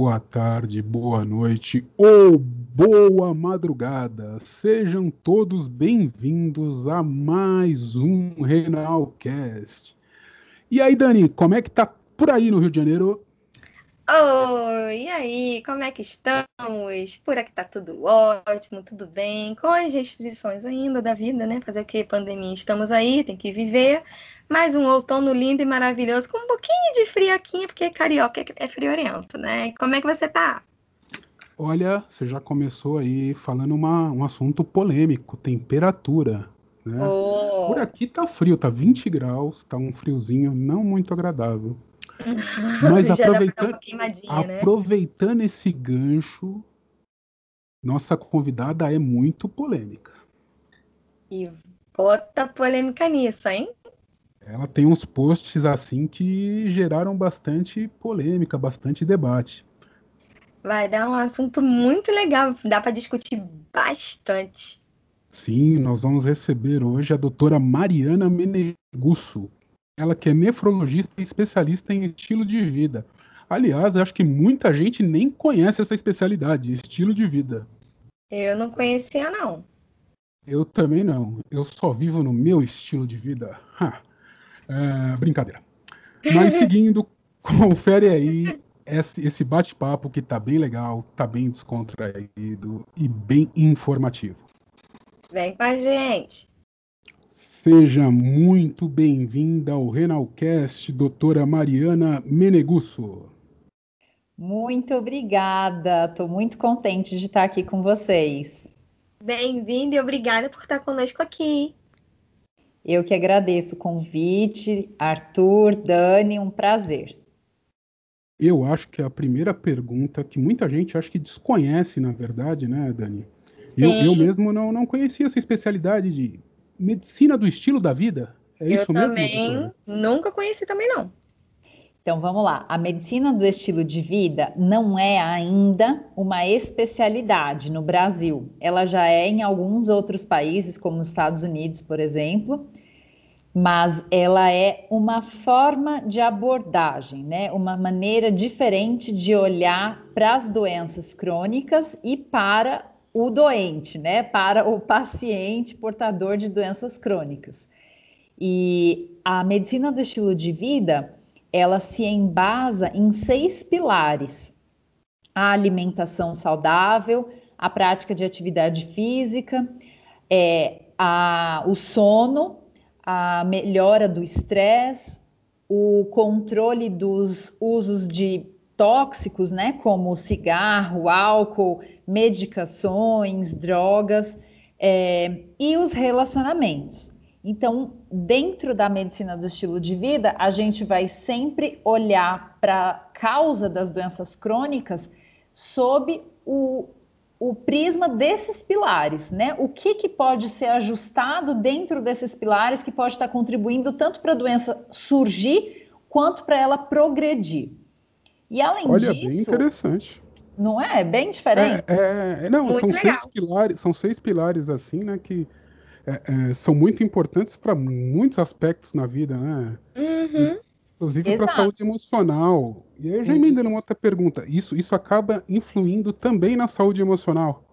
Boa tarde, boa noite ou boa madrugada. Sejam todos bem-vindos a mais um Renalcast. E aí, Dani, como é que tá por aí no Rio de Janeiro? Oi, e aí, como é que estamos? Por aqui tá tudo ótimo, tudo bem, com as restrições ainda da vida, né? Fazer o que? Pandemia, estamos aí, tem que viver. Mais um outono lindo e maravilhoso, com um pouquinho de friaquinha, porque carioca é friorento, né? Como é que você tá? Olha, você já começou aí falando uma, um assunto polêmico, temperatura. Né? Oh. Por aqui tá frio, tá 20 graus, tá um friozinho não muito agradável. Mas aproveitando, né? aproveitando esse gancho, nossa convidada é muito polêmica. E bota polêmica nisso, hein? Ela tem uns posts assim que geraram bastante polêmica, bastante debate. Vai dar um assunto muito legal, dá para discutir bastante. Sim, nós vamos receber hoje a doutora Mariana Menegusso, ela que é nefrologista e especialista em estilo de vida. Aliás, acho que muita gente nem conhece essa especialidade, estilo de vida. Eu não conhecia, não. Eu também não. Eu só vivo no meu estilo de vida. É, brincadeira. Mas seguindo, confere aí esse, esse bate-papo que tá bem legal, tá bem descontraído e bem informativo. Vem com a gente. Seja muito bem-vinda ao Renalcast, doutora Mariana Menegusso. Muito obrigada, estou muito contente de estar aqui com vocês. Bem-vinda e obrigada por estar conosco aqui. Eu que agradeço o convite, Arthur, Dani, um prazer. Eu acho que a primeira pergunta que muita gente acho que desconhece, na verdade, né, Dani? Eu, eu, mesmo não, não conhecia essa especialidade de medicina do estilo da vida? É eu isso também mesmo, nunca conheci também não. Então vamos lá. A medicina do estilo de vida não é ainda uma especialidade no Brasil. Ela já é em alguns outros países, como os Estados Unidos, por exemplo, mas ela é uma forma de abordagem, né? Uma maneira diferente de olhar para as doenças crônicas e para o doente, né, para o paciente portador de doenças crônicas. E a medicina do estilo de vida, ela se embasa em seis pilares: a alimentação saudável, a prática de atividade física, é, a, o sono, a melhora do estresse, o controle dos usos de tóxicos, né, como cigarro, álcool, medicações, drogas é, e os relacionamentos. Então, dentro da medicina do estilo de vida, a gente vai sempre olhar para a causa das doenças crônicas sob o, o prisma desses pilares, né? O que, que pode ser ajustado dentro desses pilares que pode estar contribuindo tanto para a doença surgir quanto para ela progredir. E além Olha, disso. bem interessante. Não é? Bem diferente. É, é não, muito são legal. seis pilares, são seis pilares assim, né, que é, é, são muito importantes para muitos aspectos na vida, né? Uhum. Inclusive para a saúde emocional. E aí eu já emendo numa outra pergunta. Isso, isso acaba influindo também na saúde emocional?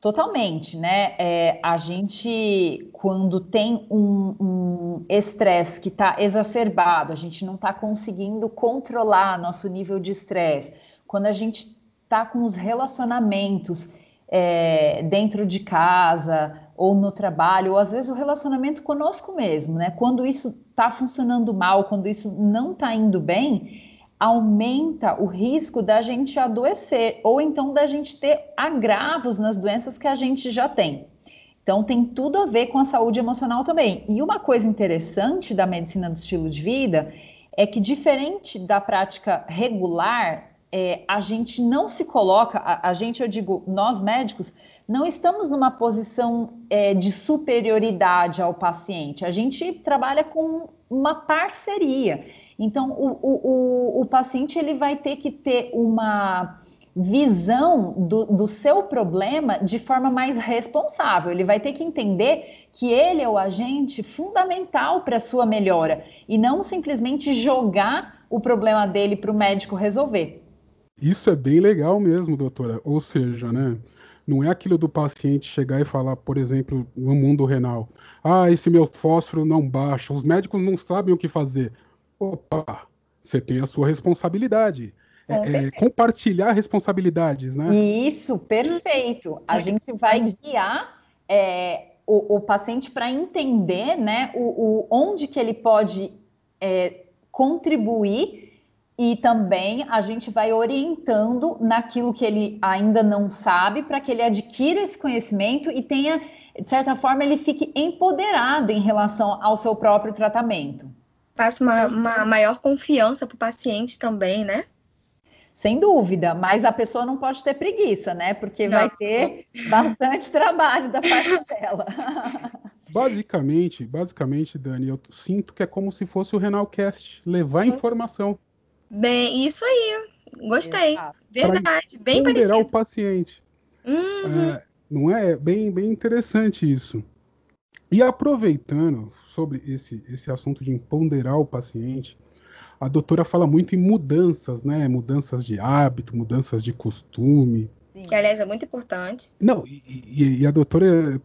Totalmente, né? É, a gente, quando tem um estresse um que está exacerbado, a gente não está conseguindo controlar nosso nível de estresse, quando a gente está com os relacionamentos é, dentro de casa ou no trabalho, ou às vezes o relacionamento conosco mesmo, né? Quando isso está funcionando mal, quando isso não está indo bem, aumenta o risco da gente adoecer ou então da gente ter agravos nas doenças que a gente já tem. Então tem tudo a ver com a saúde emocional também. E uma coisa interessante da medicina do estilo de vida é que diferente da prática regular, é, a gente não se coloca, a, a, gente, eu digo, nós médicos, não estamos numa posição é, de superioridade ao paciente. A gente trabalha com uma parceria. Então, o, o, o, o paciente ele vai ter que ter uma visão do, do, seu problema de forma mais responsável. Ele vai ter que entender que ele é o agente fundamental para a sua melhora e não simplesmente jogar o problema dele para o médico resolver. Isso é bem legal mesmo, doutora. Ou seja, né? Não é aquilo do paciente chegar e falar, por exemplo, no mundo renal, ah, esse meu fósforo não baixa, os médicos não sabem o que fazer. Opa, você tem a sua responsabilidade. É, é, compartilhar responsabilidades, né? Isso, perfeito. A gente vai guiar é, o, o, paciente para entender, né, o, o, onde que ele pode é, contribuir e também a gente vai orientando naquilo que ele ainda não sabe para que ele adquira esse conhecimento e tenha, de certa forma, ele fique empoderado em relação ao seu próprio tratamento. Passa uma, uma maior confiança para o paciente também, né? Sem dúvida, mas a pessoa não pode ter preguiça, né? Porque não. vai ter bastante trabalho da parte dela. Basicamente, basicamente, Dani, eu sinto que é como se fosse o Renalcast, levar informação. Bem, isso aí. Gostei. Exato. Verdade, bem parecido. o paciente. Uhum. É, não é bem, bem interessante isso. E aproveitando sobre esse, esse assunto de empoderar o paciente, a doutora fala muito em mudanças, né? Mudanças de hábito, mudanças de costume. Sim. Que, aliás, é muito importante. Não, e, e, e a doutora.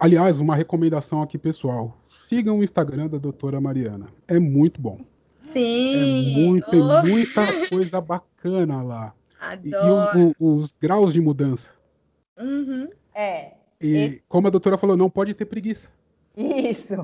Aliás, uma recomendação aqui, pessoal. Sigam o Instagram da doutora Mariana. É muito bom. Sim. É muito, tem oh. muita coisa bacana lá. Adoro. E, e o, o, os graus de mudança. Uhum. É. E Esse... como a doutora falou, não pode ter preguiça. Isso.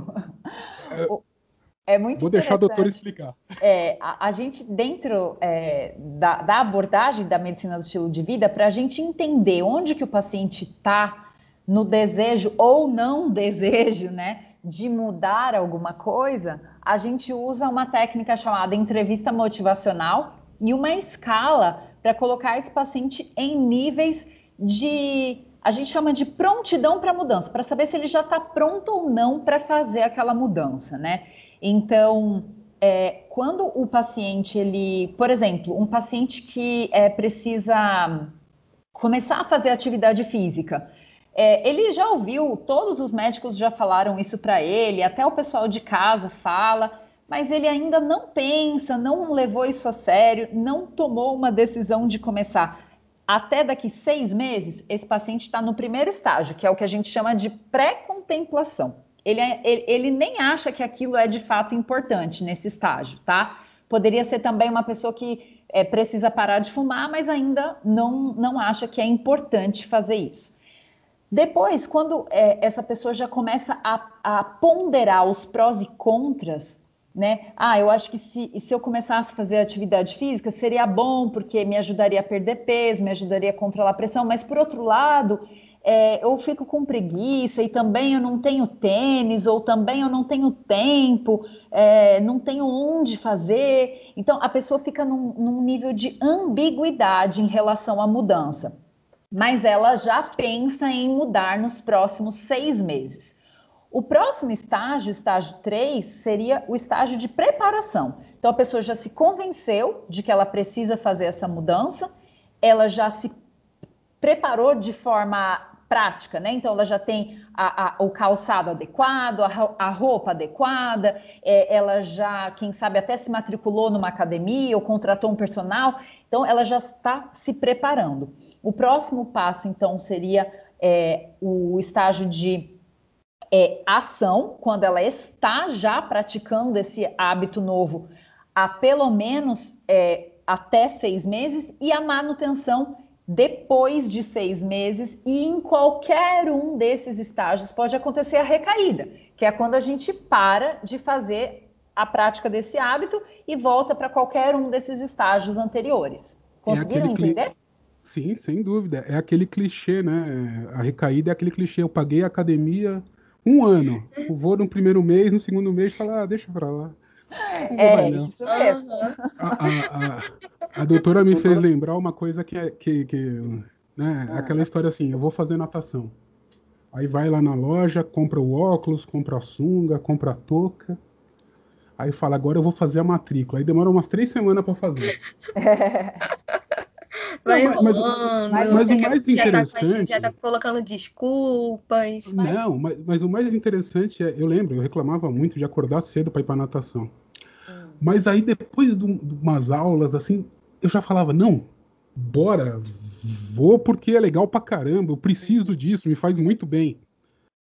É, é muito Vou deixar a doutora explicar. É, a, a gente, dentro é, da, da, abordagem da medicina do estilo de vida, para a gente entender onde que o paciente está no desejo ou não desejo, né, de mudar alguma coisa, a gente usa uma técnica chamada entrevista motivacional e uma escala para colocar esse paciente em níveis de a gente chama de prontidão para mudança, para saber se ele já está pronto ou não para fazer aquela mudança, né? Então, é, quando o paciente, ele, por exemplo, um paciente que é, precisa começar a fazer atividade física, é, ele já ouviu, todos os médicos já falaram isso para ele, até o pessoal de casa fala, mas ele ainda não pensa, não levou isso a sério, não tomou uma decisão de começar. Até daqui seis meses, esse paciente está no primeiro estágio, que é o que a gente chama de pré-contemplação. Ele, é, ele, ele nem acha que aquilo é de fato importante nesse estágio, tá? Poderia ser também uma pessoa que é, precisa parar de fumar, mas ainda não, não acha que é importante fazer isso. Depois, quando é, essa pessoa já começa a, a, ponderar os prós e contras, né? Ah, eu acho que se, se eu começasse a fazer atividade física seria bom, porque me ajudaria a perder peso, me ajudaria a controlar a pressão, mas por outro lado, é, eu fico com preguiça e também eu não tenho tênis, ou também eu não tenho tempo, é, não tenho onde fazer. Então, a pessoa fica num, num nível de ambiguidade em relação à mudança. Mas ela já pensa em mudar nos próximos seis meses. O próximo estágio, estágio 3, seria o estágio de preparação. Então, a pessoa já se convenceu de que ela precisa fazer essa mudança, ela já se preparou de forma prática, né? Então ela já tem a, a, o calçado adequado, a, a roupa adequada, é, ela já, quem sabe, até se matriculou numa academia ou contratou um personal, então ela já está se preparando. O próximo passo, então, seria é, o estágio de é, ação, quando ela está já praticando esse hábito novo há pelo menos é, até seis meses, e a manutenção depois de seis meses, e em qualquer um desses estágios pode acontecer a recaída, que é quando a gente para de fazer a prática desse hábito e volta para qualquer um desses estágios anteriores. É Conseguiram é entender? Cli... Sim, sem dúvida. É aquele clichê, né? A recaída é aquele clichê. Eu paguei a academia um ano. Eu vou no primeiro mês, no segundo mês, falar, ah, deixa pra lá. É, isso mesmo. A, a, a, a, doutora me fez lembrar uma coisa que é que, que né, ah. aquela história assim, eu vou fazer natação. Aí vai lá na loja, compra o óculos, compra a sunga, compra a touca. Aí fala, agora eu vou fazer a matrícula. Aí demora umas três semanas para fazer. Vai não, mas, mas, mas, mas o mais já interessante. Tá, já tá colocando desculpas. Não, mas, mas o mais interessante é, eu lembro, eu reclamava muito de acordar cedo para ir para natação. Mas aí depois de, umas aulas, assim, eu já falava, não, bora, vou porque é legal pra caramba, eu preciso disso, me faz muito bem.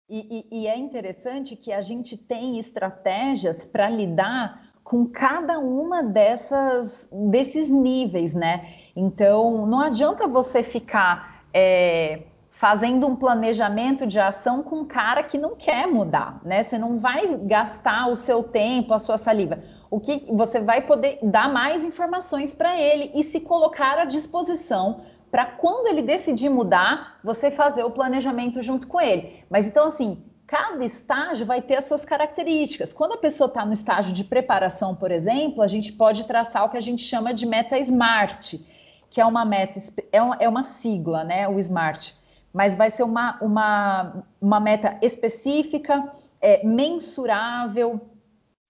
E, e, e é interessante que a gente tem estratégias para lidar com cada uma dessas desses níveis, né? Então, não adianta você ficar é, fazendo um planejamento de ação com um cara que não quer mudar, né? Você não vai gastar o seu tempo, a sua saliva. O que você vai poder dar mais informações para ele e se colocar à disposição para quando ele decidir mudar, você fazer o planejamento junto com ele. Mas então assim, cada estágio vai ter as suas características. Quando a pessoa está no estágio de preparação, por exemplo, a gente pode traçar o que a gente chama de meta SMART, que é uma meta, é uma, é uma sigla, né? O SMART, mas vai ser uma, uma, uma meta específica, é, mensurável,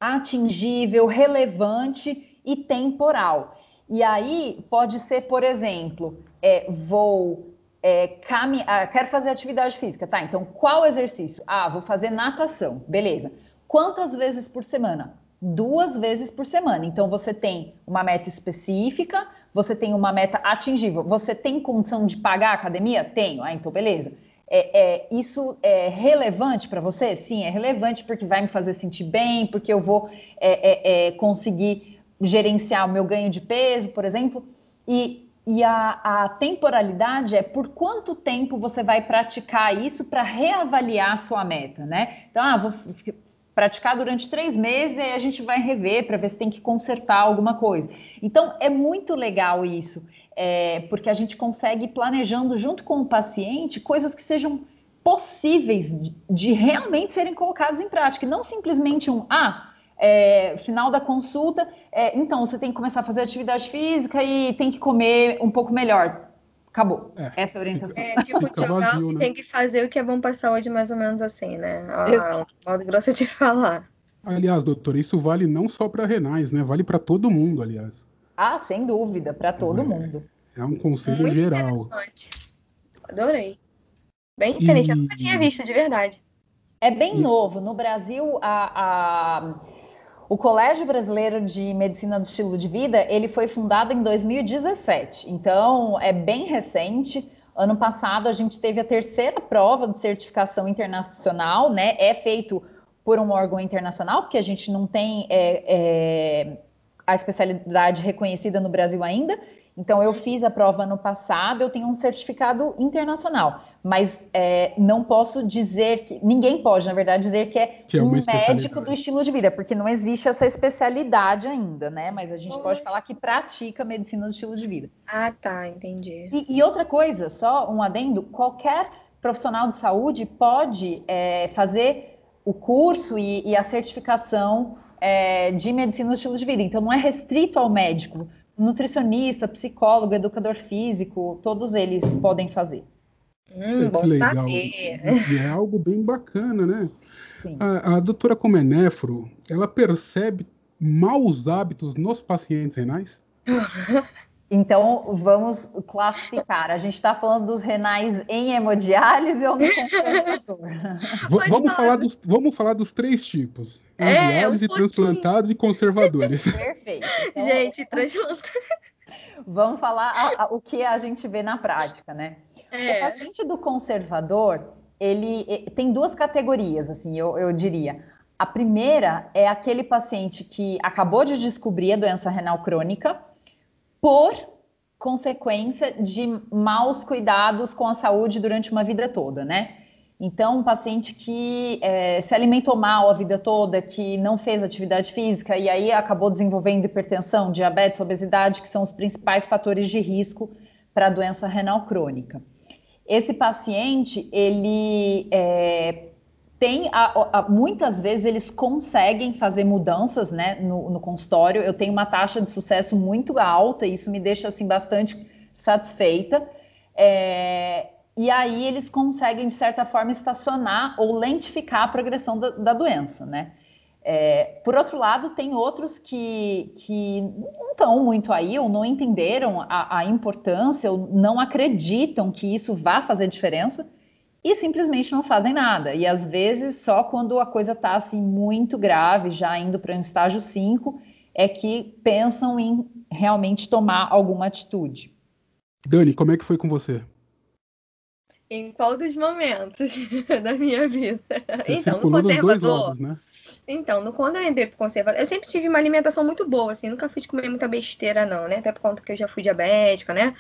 atingível, relevante e temporal. E aí pode ser, por exemplo, é, vou é, cami ah, quero fazer atividade física, tá? Então, qual exercício? Ah, vou fazer natação, beleza. Quantas vezes por semana? Duas vezes por semana. Então, você tem uma meta específica, você tem uma meta atingível. Você tem condição de pagar a academia? Tenho. Ah, então, beleza. É, é, isso é relevante para você? Sim, é relevante porque vai me fazer sentir bem, porque eu vou é, é, é conseguir gerenciar o meu ganho de peso, por exemplo. E e a, a, temporalidade é por quanto tempo você vai praticar isso para reavaliar a sua meta, né? Então, ah, vou praticar durante três meses e aí a gente vai rever para ver se tem que consertar alguma coisa. Então, é muito legal isso, é, porque a gente consegue ir planejando junto com o paciente coisas que sejam possíveis de, de realmente serem colocadas em prática, e não simplesmente um, ah, é, final da consulta, é, então você tem que começar a fazer atividade física e tem que comer um pouco melhor. Acabou. É, Essa é a orientação. É tipo Fica jogar vazio, o que né? tem que fazer o que é bom para a saúde, mais ou menos assim, né? Ah, modo grosso de falar. Aliás, doutor, isso vale não só para renais, né? Vale para todo mundo, aliás. Ah, sem dúvida, para todo é, mundo. É um conselho Muito geral. Interessante. Adorei. Bem diferente, e... eu nunca tinha visto, de verdade. É bem e... novo. No Brasil, a, a o Colégio Brasileiro de Medicina do Estilo de Vida, ele foi fundado em 2017, então é bem recente. Ano passado a gente teve a terceira prova de certificação internacional, né? É feito por um órgão internacional, porque a gente não tem é, é, a especialidade reconhecida no Brasil ainda. Então, eu fiz a prova no passado, eu tenho um certificado internacional, mas é, não posso dizer que. Ninguém pode, na verdade, dizer que é, que é um médico do estilo de vida, porque não existe essa especialidade ainda, né? Mas a gente Poxa. pode falar que pratica medicina do estilo de vida. Ah, tá, entendi. E, e outra coisa, só um adendo: qualquer profissional de saúde pode é, fazer o curso e, e a certificação é, de medicina do estilo de vida. Então, não é restrito ao médico nutricionista, psicólogo, educador físico, todos eles podem fazer. Hum, bom legal. saber. E é algo bem bacana, né? Sim. A, a doutora Comenefro, ela percebe maus hábitos nos pacientes renais? Então, vamos classificar. A gente está falando dos renais em hemodiálise ou no conservador? vamos, falar dos, vamos falar dos três tipos. É, um transplantados e conservadores. Perfeito. Então, gente, transplantados. Vamos falar a, a, o que a gente vê na prática, né? É. O paciente do conservador, ele tem duas categorias, assim, eu, eu diria. A primeira é aquele paciente que acabou de descobrir a doença renal crônica por consequência de maus cuidados com a saúde durante uma vida toda, né? Então, um paciente que é, se alimentou mal a vida toda, que não fez atividade física e aí acabou desenvolvendo hipertensão, diabetes, obesidade, que são os principais fatores de risco para a doença renal crônica. Esse paciente, ele é, tem, a, a, muitas vezes eles conseguem fazer mudanças né, no, no, consultório. Eu tenho uma taxa de sucesso muito alta, e isso me deixa assim bastante satisfeita. É, e aí eles conseguem, de certa forma, estacionar ou lentificar a progressão da, da doença, né? É, por outro lado, tem outros que, que não estão muito aí, ou não entenderam a, a, importância, ou não acreditam que isso vá fazer diferença, e simplesmente não fazem nada. E às vezes, só quando a coisa está assim, muito grave, já indo para um estágio 5, é que pensam em realmente tomar alguma atitude. Dani, como é que foi com você? Em qual dos momentos da minha vida? Você então, no conservador. Lados, né? Então, no, quando eu entrei pro conservador, eu sempre tive uma alimentação muito boa, assim, nunca fui de comer muita besteira, não, né? Até por conta que eu já fui diabética, né?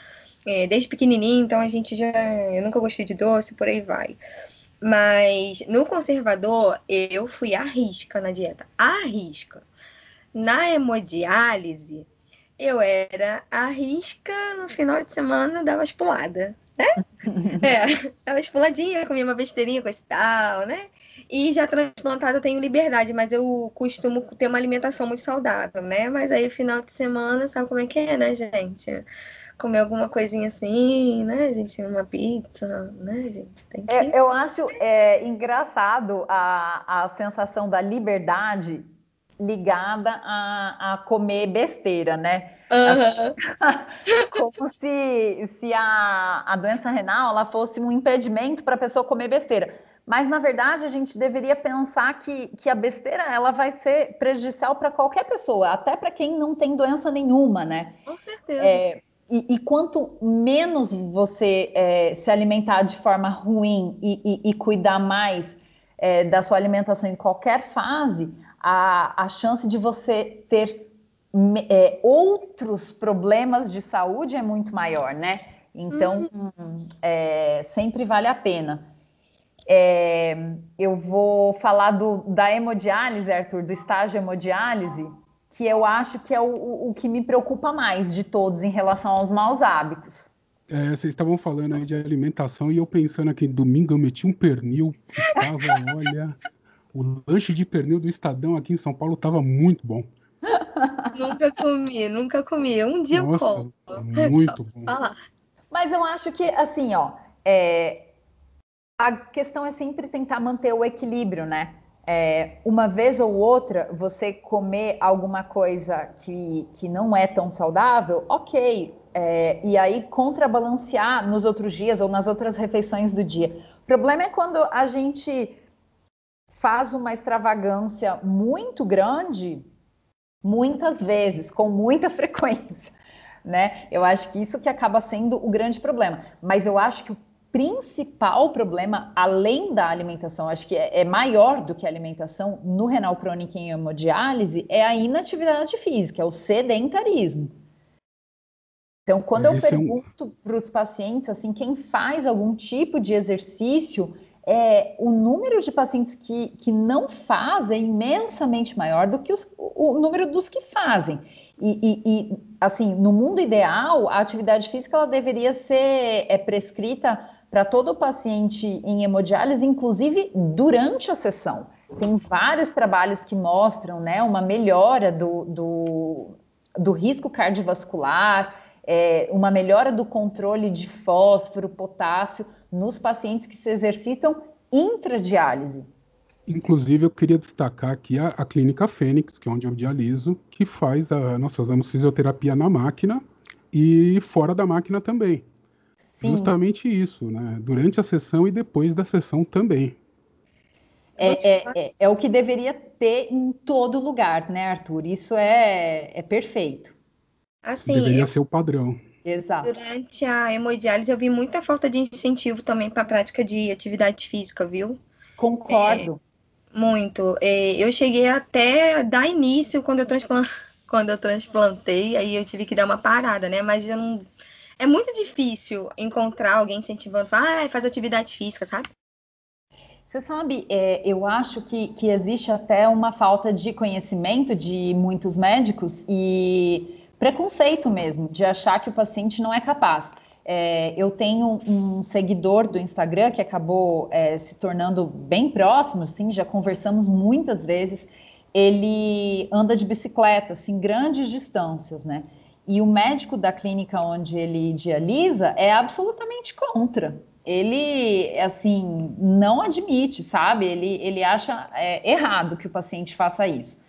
É, desde pequenininho, então a gente já. Eu nunca gostei de doce, por aí vai. Mas no conservador, eu fui à risca na dieta. À risca. Na hemodiálise, eu era à risca no final de semana, dava as puladas né? é, tava espuladinha, comia uma besteirinha com esse tal, né? E já transplantada eu tenho liberdade, mas eu costumo ter uma alimentação muito saudável, né? Mas aí final de semana, sabe como é que é, né, gente? Comer alguma coisinha assim, né, gente? Uma pizza, né, gente? Tem que... É, eu acho é, engraçado a, a sensação da liberdade ligada a, a comer besteira, né? Uhum. Como se, se a, a doença renal ela fosse um impedimento para a pessoa comer besteira. Mas, na verdade, a gente deveria pensar que, que a besteira ela vai ser prejudicial para qualquer pessoa, até para quem não tem doença nenhuma, né? Com certeza. É, e, e, quanto menos você é, se alimentar de forma ruim e, e, e cuidar mais é, da sua alimentação em qualquer fase, a, a chance de você ter é, outros problemas de saúde é muito maior, né? Então, uhum. é, sempre vale a pena. É, eu vou falar do, da hemodiálise, Arthur, do estágio hemodiálise, que eu acho que é o, o que me preocupa mais de todos em relação aos maus hábitos. É, vocês estavam falando aí de alimentação e eu pensando aqui, domingo eu meti um pernil, estava, olha, o lanche de pernil do Estadão aqui em São Paulo estava muito bom. Nunca comi, nunca comi. Um dia Nossa, eu como. Muito bom. Falar. Mas eu acho que, assim, ó, é... a questão é sempre tentar manter o equilíbrio, né? É, uma vez ou outra, você comer alguma coisa que, que não é tão saudável, ok. É, e aí contrabalancear nos outros dias ou nas outras refeições do dia. O problema é quando a gente faz uma extravagância muito grande muitas vezes, com muita frequência, né? Eu acho que isso que acaba sendo o grande problema. Mas eu acho que o principal problema, além da alimentação, acho que é, é maior do que a alimentação no renal crônico em hemodiálise, é a inatividade física, é o sedentarismo. Então, quando eu pergunto é um... para os pacientes, assim, quem faz algum tipo de exercício, é, o número de pacientes que, que não fazem é imensamente maior do que os, o, número dos que fazem. E, e, e, assim, no mundo ideal, a atividade física ela deveria ser é, prescrita para todo paciente em hemodiálise, inclusive durante a sessão. Tem vários trabalhos que mostram né, uma melhora do, do, do risco cardiovascular, é, uma melhora do controle de fósforo, potássio nos pacientes que se exercitam intradiálise. Inclusive, eu queria destacar aqui a, a Clínica Fênix, que é onde eu dialiso, que faz a, nós fazemos fisioterapia na máquina e fora da máquina também. Sim. Justamente isso, né? Durante a sessão e depois da sessão também. É, é, é, é, o que deveria ter em todo lugar, né, Arthur? Isso é, é perfeito. Assim, deveria ser o padrão. Exato. Durante a hemodiálise, eu vi muita falta de incentivo também para a prática de atividade física, viu? Concordo. É, muito. É, eu cheguei até dar início quando eu, transplant... quando eu transplantei, aí eu tive que dar uma parada, né? Mas eu não. É muito difícil encontrar alguém incentivando, ah, faz atividade física, sabe? Você sabe, é, eu acho que, que existe até uma falta de conhecimento de muitos médicos e preconceito mesmo, de achar que o paciente não é capaz. É, eu tenho um seguidor do Instagram que acabou é, se tornando bem próximo, sim, já conversamos muitas vezes. Ele anda de bicicleta, assim, grandes distâncias, né? E o médico da clínica onde ele dialisa é absolutamente contra. Ele, assim, não admite, sabe? Ele, ele acha é, errado que o paciente faça isso.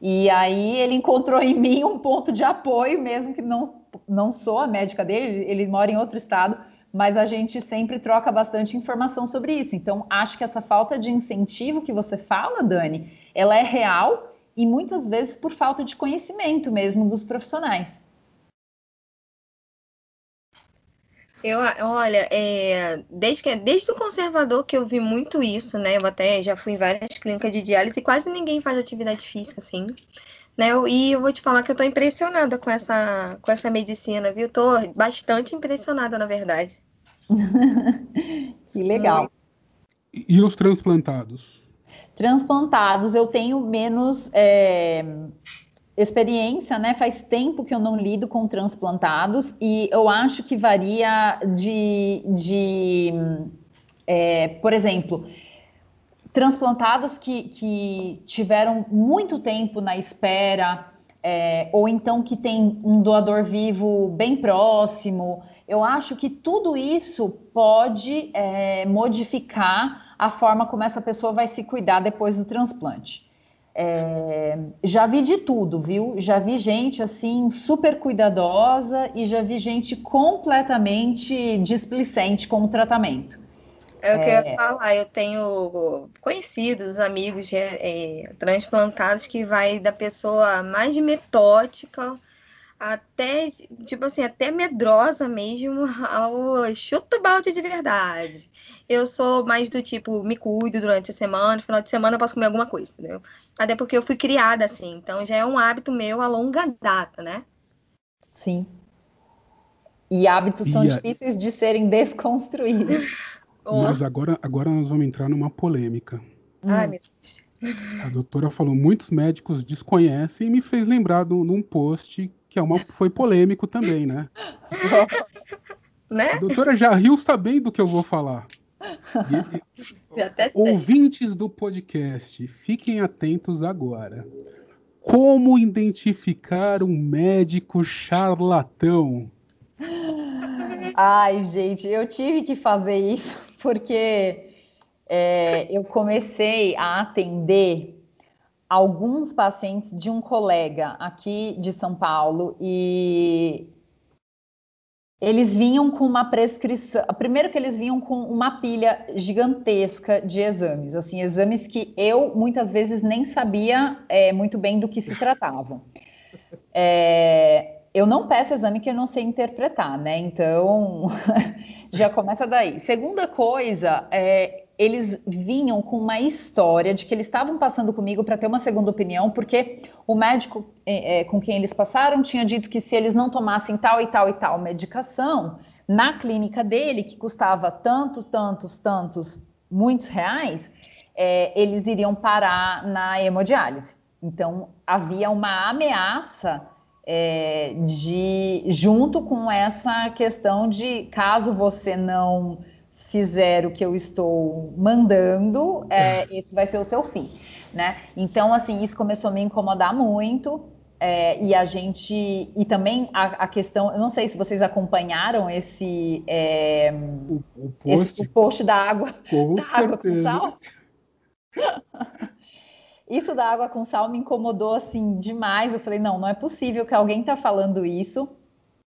E aí ele encontrou em mim um ponto de apoio, mesmo que não, não sou a médica dele, ele mora em outro estado, mas a gente sempre troca bastante informação sobre isso. Então, acho que essa falta de incentivo que você fala, Dani, ela é real e muitas vezes por falta de conhecimento mesmo dos profissionais. Eu, olha, é, desde, que, desde o conservador que eu vi muito isso, né? Eu até já fui em várias clínicas de diálise e quase ninguém faz atividade física, assim. Né? E eu vou te falar que eu tô impressionada com essa, com essa medicina, viu? Tô bastante impressionada, na verdade. que legal. E, e os transplantados? Transplantados, eu tenho menos é, experiência, né? Faz tempo que eu não lido com transplantados e eu acho que varia de, de é, por exemplo, transplantados que, que tiveram muito tempo na espera, é, ou então que tem um doador vivo bem próximo. Eu acho que tudo isso pode é, modificar a forma como essa pessoa vai se cuidar depois do transplante. É, já vi de tudo, viu? Já vi gente assim super cuidadosa e já vi gente completamente displicente com o tratamento. É o que é... eu ia é. falar, eu tenho conhecidos, amigos é, é, transplantados que vai da pessoa mais metódica até, tipo assim, até medrosa mesmo ao chuto balde de verdade. Eu sou mais do tipo, me cuido durante a semana, no final de semana eu posso comer alguma coisa, entendeu? Até porque eu fui criada assim, então já é um hábito meu a longa data, né? Sim. E hábitos são e a... difíceis de serem desconstruídos. Mas agora, agora nós vamos entrar numa polêmica. Ai, meu Deus. A doutora falou, muitos médicos desconhecem e me fez lembrar de um post que é uma, foi polêmico também, né? né? A doutora já riu sabendo do que eu vou falar. E, ouvintes do podcast, fiquem atentos agora. Como identificar um médico charlatão? Ai, gente, eu tive que fazer isso porque é, eu comecei a atender alguns pacientes de um colega aqui de São Paulo e eles vinham com uma prescrição. Primeiro que eles vinham com uma pilha gigantesca de exames, assim, exames que eu muitas vezes nem sabia é, muito bem do que se tratavam. É, eu não peço exame que eu não sei interpretar, né? Então já começa daí. Segunda coisa, é, eles vinham com uma história de que eles estavam passando comigo para ter uma segunda opinião, porque o médico é, é, com quem eles passaram tinha dito que se eles não tomassem tal e tal e tal medicação, na clínica dele, que custava tantos, tantos, tantos, muitos reais, é, eles iriam parar na hemodiálise. Então, havia uma ameaça é, de, junto com essa questão de caso você não fizer o que eu estou mandando, é, é, esse vai ser o seu fim, né? Então, assim, isso começou a me incomodar muito. É, e a gente e também a, a, questão, eu não sei se vocês acompanharam esse é, o, o, post, esse, o post da água, com da água com sal. isso da água com sal me incomodou assim demais. Eu falei, não, não é possível que alguém está falando isso.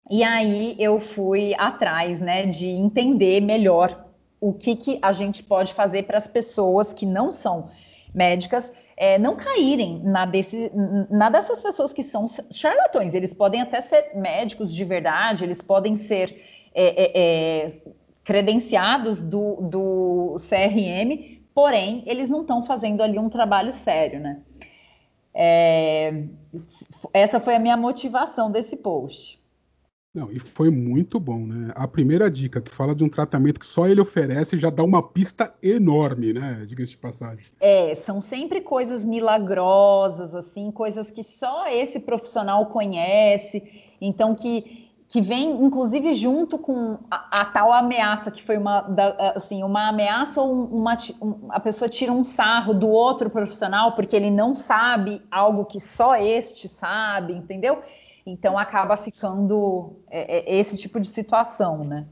E aí eu fui atrás, né, de entender melhor o que, que a gente pode fazer para as pessoas que não são médicas é, não caírem na, desse, na dessas pessoas que são charlatões. Eles podem até ser médicos de verdade, eles podem ser é, é, é credenciados do, do CRM, porém, eles não estão fazendo ali um trabalho sério, né? É, essa foi a minha motivação desse post. Não, e foi muito bom, né? A primeira dica, que fala de um tratamento que só ele oferece, já dá uma pista enorme, né? Diga-se de passagem. É, são sempre coisas milagrosas, assim, coisas que só esse profissional conhece, então que, que vem, inclusive, junto com a, a tal ameaça, que foi uma, da, assim, uma ameaça ou uma, um, a pessoa tira um sarro do outro profissional porque ele não sabe algo que só este sabe, entendeu? Então acaba ficando é, é, esse tipo de situação, né?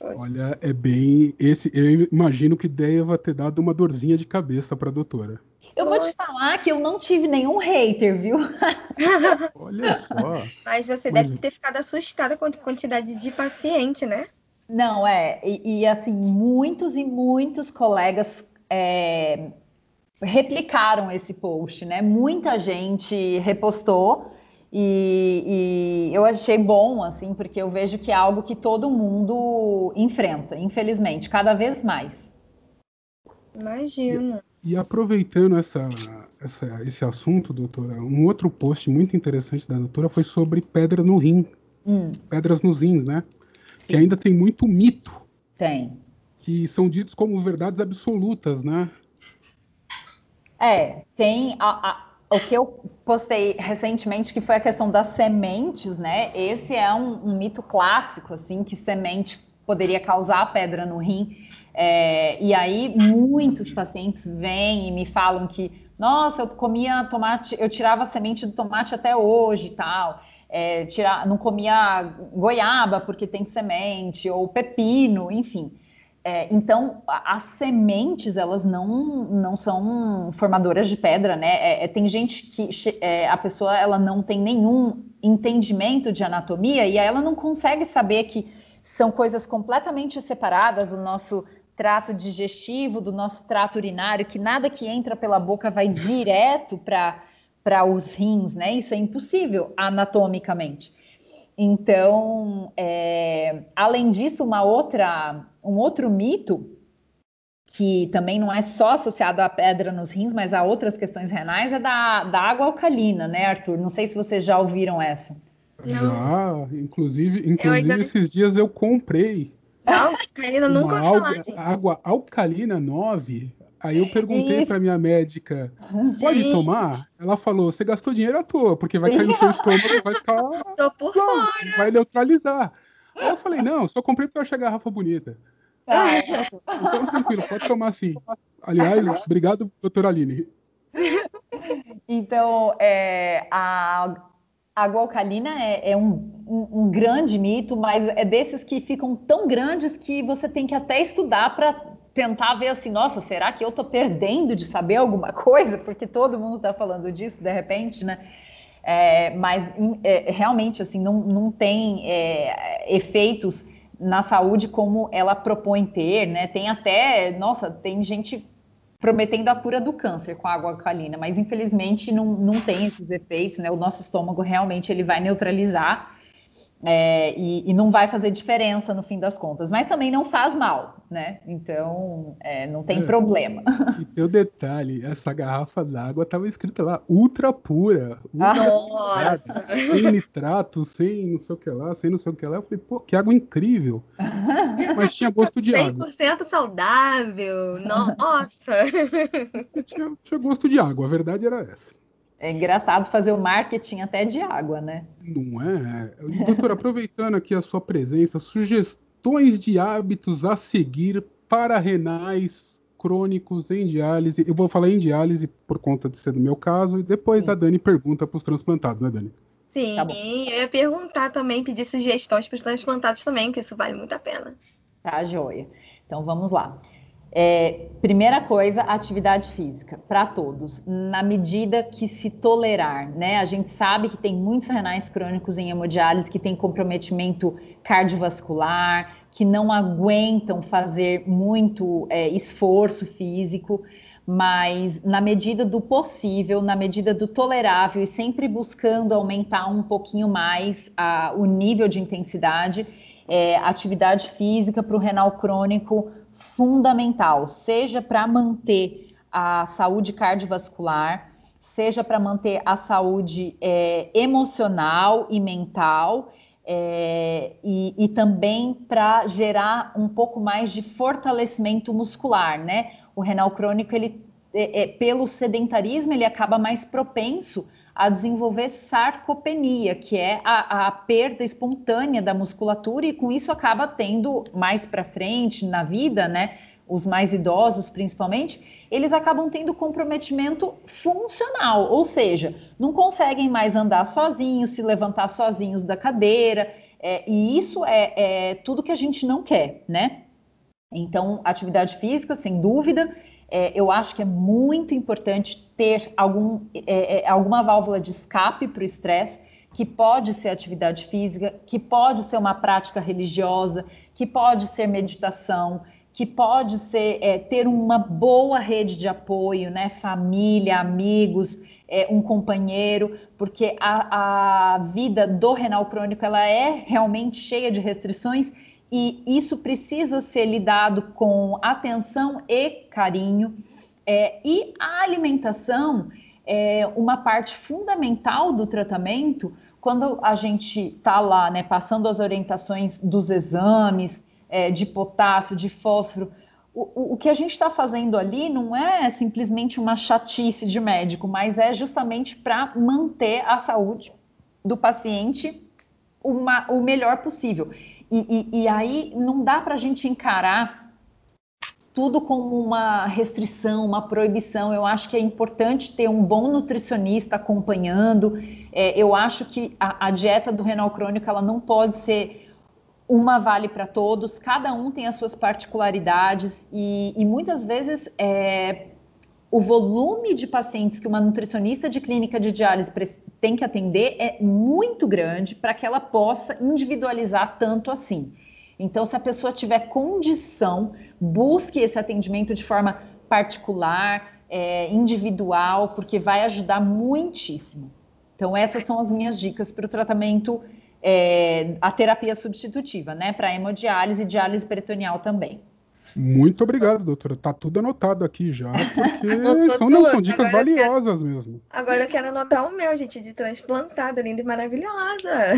Olha, é bem esse. Eu imagino que deva ter dado uma dorzinha de cabeça para a doutora. Eu vou te falar que eu não tive nenhum hater, viu? Olha só. Mas você Mas... deve ter ficado assustada com a quantidade de paciente, né? Não, é. E, e assim, muitos e muitos colegas é, replicaram esse post, né? Muita gente repostou e, e, eu achei bom, assim, porque eu vejo que é algo que todo mundo enfrenta, infelizmente, cada vez mais. Imagina. E, aproveitando essa, essa, esse assunto, doutora, um outro post muito interessante da doutora foi sobre pedra no rim. Hum. Pedras nos rins, né? Sim. Que ainda tem muito mito. Tem. Que são ditos como verdades absolutas, né? É, tem a, a, o que eu postei recentemente, que foi a questão das sementes, né? Esse é um, um mito clássico, assim, que semente poderia causar pedra no rim. É, e aí muitos pacientes vêm e me falam que, nossa, eu comia tomate, eu tirava a semente do tomate até hoje e tal. É, tirar, não comia goiaba porque tem semente, ou pepino, enfim. É, então, as sementes, elas não, não são formadoras de pedra, né? É, é tem gente que é, a pessoa ela não tem nenhum entendimento de anatomia e ela não consegue saber que são coisas completamente separadas do nosso trato digestivo, do nosso trato urinário, que nada que entra pela boca vai direto para os rins, né? Isso é impossível anatomicamente. Então, é, além disso, uma outra, um outro mito que também não é só associado à pedra nos rins, mas a outras questões renais, é da, da água alcalina, né, Arthur? Não sei se vocês já ouviram essa. Já, inclusive, inclusive ainda... esses dias eu comprei. Não, alcalina nunca ouvi falar. Água alcalina 9 Aí eu perguntei para minha médica, pode Gente. tomar? Ela falou, você gastou dinheiro à toa, porque vai cair no seu estômago, vai ficar... Tô por fora. Vai neutralizar. Aí eu falei, não, só comprei porque eu achei a garrafa bonita. Ah, é. então tranquilo, pode tomar sim. Aliás, obrigado, doutora Aline. Então, é, a água alcalina é, é um, um, um, grande mito, mas é desses que ficam tão grandes que você tem que até estudar para tentar ver assim, nossa, será que eu tô perdendo de saber alguma coisa? Porque todo mundo está falando disso de repente, né? É, mas é, realmente assim não, não tem é, efeitos na saúde como ela propõe ter, né? Tem até, nossa, tem gente prometendo a cura do câncer com água alcalina, mas infelizmente não, não tem esses efeitos, né? O nosso estômago realmente ele vai neutralizar é, e, e, não vai fazer diferença no fim das contas, mas também não faz mal, né? Então é, não tem é, problema. E tem o detalhe: essa garrafa d'água estava escrita lá ultra pura, ultra Nossa. sem nitrato, sem não sei o que lá, sem não sei o que lá. Eu falei, pô, que água incrível! Mas tinha gosto de 100% água. 100% saudável, nossa! Tinha, tinha gosto de água, a verdade era essa. É engraçado fazer o marketing até de água, né? Não é? Doutor, aproveitando aqui a sua presença, sugestões de hábitos a seguir para renais crônicos em diálise. Eu vou falar em diálise por conta de ser do meu caso, e depois Sim. a Dani pergunta para os transplantados, né, Dani? Sim, tá eu ia perguntar também, pedir sugestões para os transplantados também, que isso vale muito a pena. Tá, joia. Então vamos lá. É, primeira coisa, atividade física para todos, na medida que se tolerar, né? A gente sabe que tem muitos renais crônicos em hemodiálise que têm comprometimento cardiovascular, que não aguentam fazer muito é, esforço físico, mas na medida do possível, na medida do tolerável e sempre buscando aumentar um pouquinho mais a, o nível de intensidade, é, atividade física para o renal crônico fundamental, seja para manter a saúde cardiovascular, seja para manter a saúde é, emocional e mental, é, e, e, também para gerar um pouco mais de fortalecimento muscular, né? O renal crônico, ele, é, é pelo sedentarismo, ele acaba mais propenso a desenvolver sarcopenia, que é a, a perda espontânea da musculatura, e com isso acaba tendo mais para frente na vida, né? Os mais idosos, principalmente, eles acabam tendo comprometimento funcional, ou seja, não conseguem mais andar sozinhos, se levantar sozinhos da cadeira, é, e isso é, é tudo que a gente não quer, né? Então, atividade física, sem dúvida, é, eu acho que é muito importante ter algum, é, é alguma válvula de escape para o estresse, que pode ser atividade física, que pode ser uma prática religiosa, que pode ser meditação, que pode ser é, ter uma boa rede de apoio, né? Família, amigos, é, um companheiro, porque a, a vida do renal crônico ela é realmente cheia de restrições e isso precisa ser lidado com atenção e carinho. É, e a alimentação é uma parte fundamental do tratamento quando a gente está lá, né, passando as orientações dos exames é, de potássio, de fósforo, o, o que a gente está fazendo ali não é simplesmente uma chatice de médico, mas é justamente para manter a saúde do paciente uma, o melhor possível. E, e, e aí não dá para a gente encarar tudo como uma restrição, uma proibição. Eu acho que é importante ter um bom nutricionista acompanhando. É, eu acho que a, a, dieta do renal crônico ela não pode ser uma vale para todos, cada um tem as suas particularidades e, e muitas vezes é, o volume de pacientes que uma nutricionista de clínica de diálise tem que atender é muito grande para que ela possa individualizar tanto assim. Então, se a pessoa tiver condição, busque esse atendimento de forma particular, é, individual, porque vai ajudar muitíssimo. Então, essas são as minhas dicas para o tratamento é, a terapia substitutiva, né, para hemodiálise e diálise peritoneal também. Muito obrigado, doutora. Tá tudo anotado aqui já, porque são, não, são dicas agora valiosas quero, mesmo. Agora eu quero anotar o meu, gente, de transplantada, linda e maravilhosa.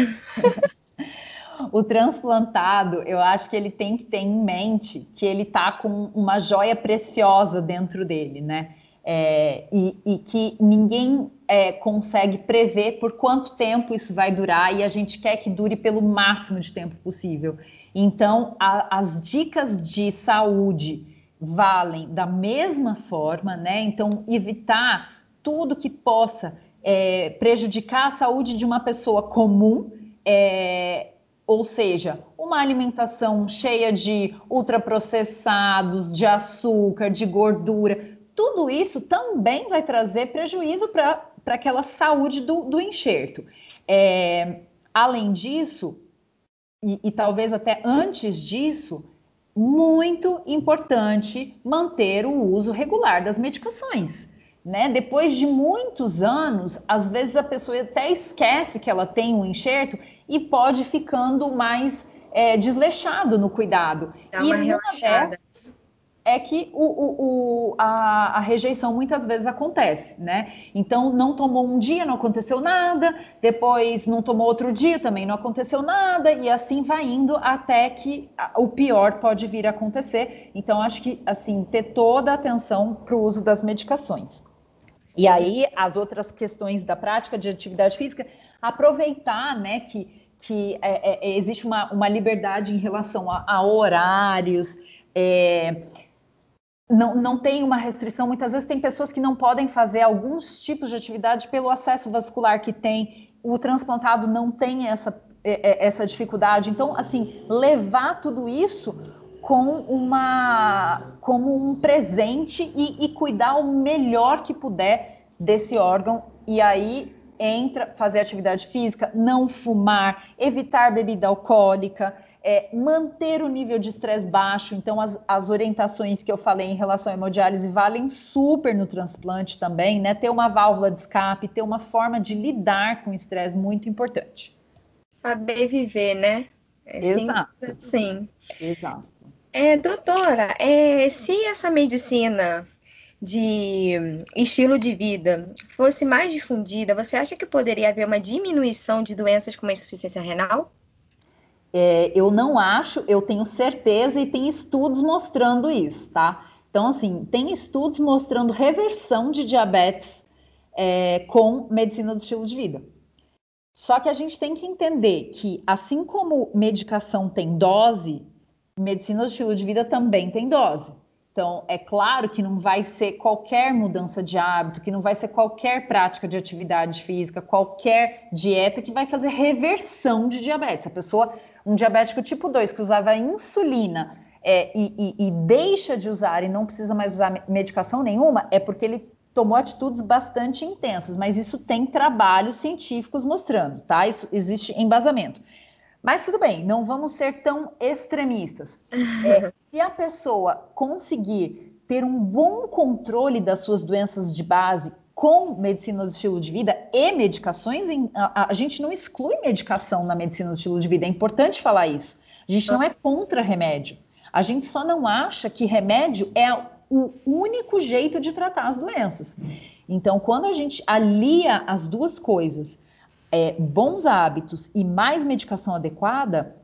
o transplantado, eu acho que ele tem que ter em mente que ele tá com uma joia preciosa dentro dele, né? É, e, e, que ninguém é, consegue prever por quanto tempo isso vai durar e a gente quer que dure pelo máximo de tempo possível. Então, a, as dicas de saúde valem da mesma forma, né? Então, evitar tudo que possa é, prejudicar a saúde de uma pessoa comum, é, ou seja, uma alimentação cheia de ultraprocessados, de açúcar, de gordura, tudo isso também vai trazer prejuízo para aquela saúde do, do enxerto. É, além disso, e, e talvez até antes disso, muito importante manter o uso regular das medicações. Né? Depois de muitos anos, às vezes a pessoa até esquece que ela tem um enxerto e pode ficando mais é, desleixado no cuidado. Dá uma e relaxada. Dessas, é que o, o, o a, a, rejeição muitas vezes acontece, né? Então, não tomou um dia, não aconteceu nada, depois não tomou outro dia, também não aconteceu nada, e assim vai indo até que o pior pode vir a acontecer. Então, acho que, assim, ter toda a atenção para o uso das medicações. E aí, as outras questões da prática de atividade física, aproveitar, né, que, que é, é, existe uma, uma liberdade em relação a, a horários, é, não, não tem uma restrição. Muitas vezes tem pessoas que não podem fazer alguns tipos de atividade pelo acesso vascular que tem. O transplantado não tem essa, é, é, essa dificuldade. Então, assim, levar tudo isso com uma como um presente e, e cuidar o melhor que puder desse órgão. E aí entra fazer atividade física, não fumar, evitar bebida alcoólica é, manter o nível de estresse baixo. Então, as, as orientações que eu falei em relação à hemodiálise valem super no transplante também, né? Ter uma válvula de escape, ter uma forma de lidar com o estresse muito importante. Saber viver, né? É Exato. Sim. Exato. É, doutora, é, se essa medicina de estilo de vida fosse mais difundida, você acha que poderia haver uma diminuição de doenças como a insuficiência renal? É, eu não acho, eu tenho certeza e tem estudos mostrando isso, tá? Então, assim, tem estudos mostrando reversão de diabetes é, com medicina do estilo de vida. Só que a gente tem que entender que, assim como medicação tem dose, medicina do estilo de vida também tem dose. Então, é claro que não vai ser qualquer mudança de hábito, que não vai ser qualquer prática de atividade física, qualquer dieta que vai fazer reversão de diabetes. A pessoa um diabético tipo 2 que usava insulina é, e, e, e, deixa de usar e não precisa mais usar medicação nenhuma, é porque ele tomou atitudes bastante intensas, mas isso tem trabalhos científicos mostrando, tá? Isso existe embasamento. Mas tudo bem, não vamos ser tão extremistas. É, se a pessoa conseguir ter um bom controle das suas doenças de base com medicina do estilo de vida e medicações, a, a, gente não exclui medicação na medicina do estilo de vida, é importante falar isso. A gente não é contra remédio. A gente só não acha que remédio é o único jeito de tratar as doenças. Então, quando a gente alia as duas coisas, é, bons hábitos e mais medicação adequada,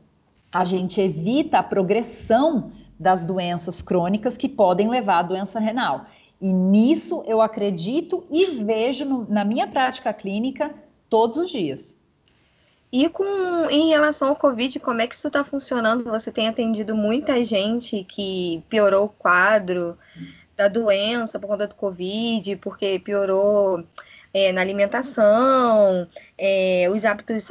a gente evita a progressão das doenças crônicas que podem levar à doença renal. E nisso eu acredito e vejo no, na minha prática clínica todos os dias. E com em relação ao Covid, como é que isso está funcionando? Você tem atendido muita gente que piorou o quadro da doença por conta do Covid, porque piorou é, na alimentação, é, os hábitos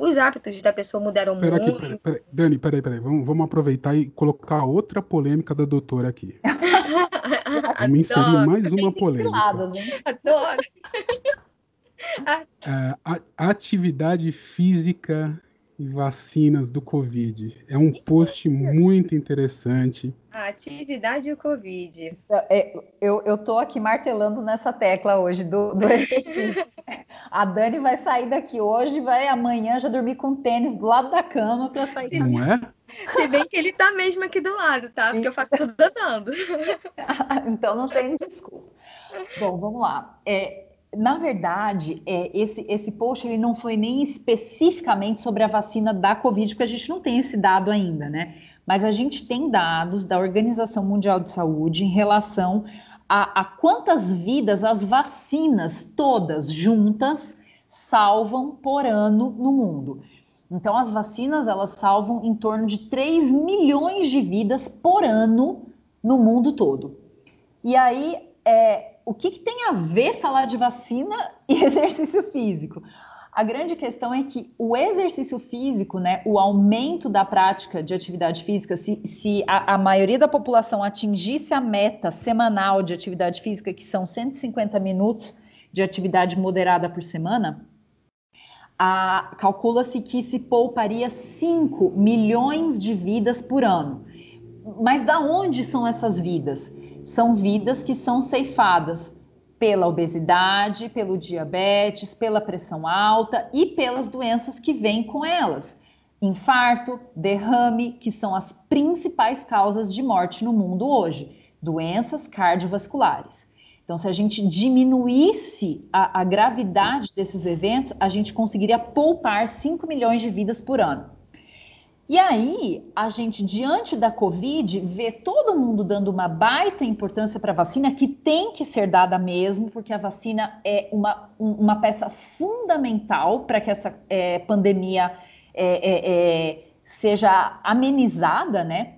os hábitos da pessoa mudaram pera muito. Aqui, pera, Dani, peraí, peraí, vamos, vamos aproveitar e colocar outra polêmica da doutora aqui. vamos inserir mais uma polêmica. Adoro. É, a, atividade física e vacinas do Covid. É um post muito interessante. A atividade e o Covid. É, eu, eu tô aqui martelando nessa tecla hoje do, do. A Dani vai sair daqui hoje, vai amanhã já dormir com tênis do lado da cama para sair. Se, não é? Se bem que ele tá mesmo aqui do lado, tá? Porque eu faço tudo andando. então não tem desculpa. Bom, vamos lá. É, na verdade, é, esse, esse post ele não foi nem especificamente sobre a vacina da Covid, porque a gente não tem esse dado ainda, né? Mas a gente tem dados da Organização Mundial de Saúde em relação a, a quantas vidas as vacinas todas juntas salvam por ano no mundo. Então, as vacinas elas salvam em torno de 3 milhões de vidas por ano no mundo todo. E aí, é, o que, que tem a ver falar de vacina e exercício físico? A grande questão é que o exercício físico, né, o aumento da prática de atividade física, se, se a, a, maioria da população atingisse a meta semanal de atividade física, que são 150 minutos de atividade moderada por semana, calcula-se que se pouparia 5 milhões de vidas por ano. Mas da onde são essas vidas? São vidas que são ceifadas pela obesidade, pelo diabetes, pela pressão alta e pelas doenças que vêm com elas. Infarto, derrame, que são as principais causas de morte no mundo hoje, doenças cardiovasculares. Então, se a gente diminuísse a, a gravidade desses eventos, a gente conseguiria poupar 5 milhões de vidas por ano. E aí, a gente, diante da Covid, vê todo mundo dando uma baita importância para a vacina, que tem que ser dada mesmo, porque a vacina é uma, uma peça fundamental para que essa é, pandemia é, é, é seja amenizada, né?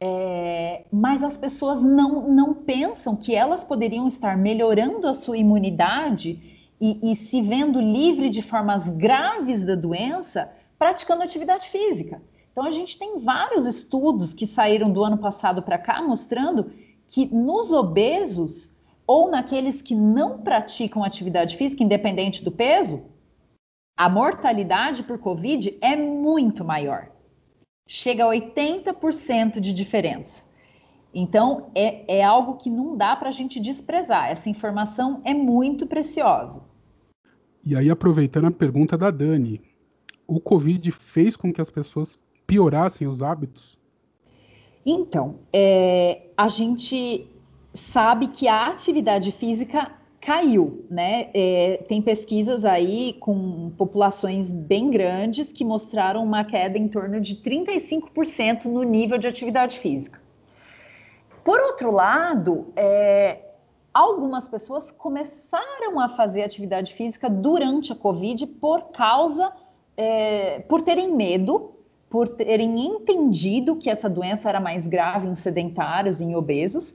É, mas as pessoas não, não pensam que elas poderiam estar melhorando a sua imunidade e, e se vendo livre de formas graves da doença praticando atividade física. Então, a gente tem vários estudos que saíram do ano passado para cá mostrando que nos obesos ou naqueles que não praticam atividade física, independente do peso, a mortalidade por Covid é muito maior. Chega a 80% de diferença. Então, é, é algo que não dá para a gente desprezar. Essa informação é muito preciosa. E aí, aproveitando a pergunta da Dani, o Covid fez com que as pessoas piorassem os hábitos? Então, é, a gente sabe que a atividade física caiu, né? É, tem pesquisas aí com populações bem grandes que mostraram uma queda em torno de 35% no nível de atividade física. Por outro lado, é, algumas pessoas começaram a fazer atividade física durante a Covid por causa, é, por terem medo por terem entendido que essa doença era mais grave em sedentários em obesos.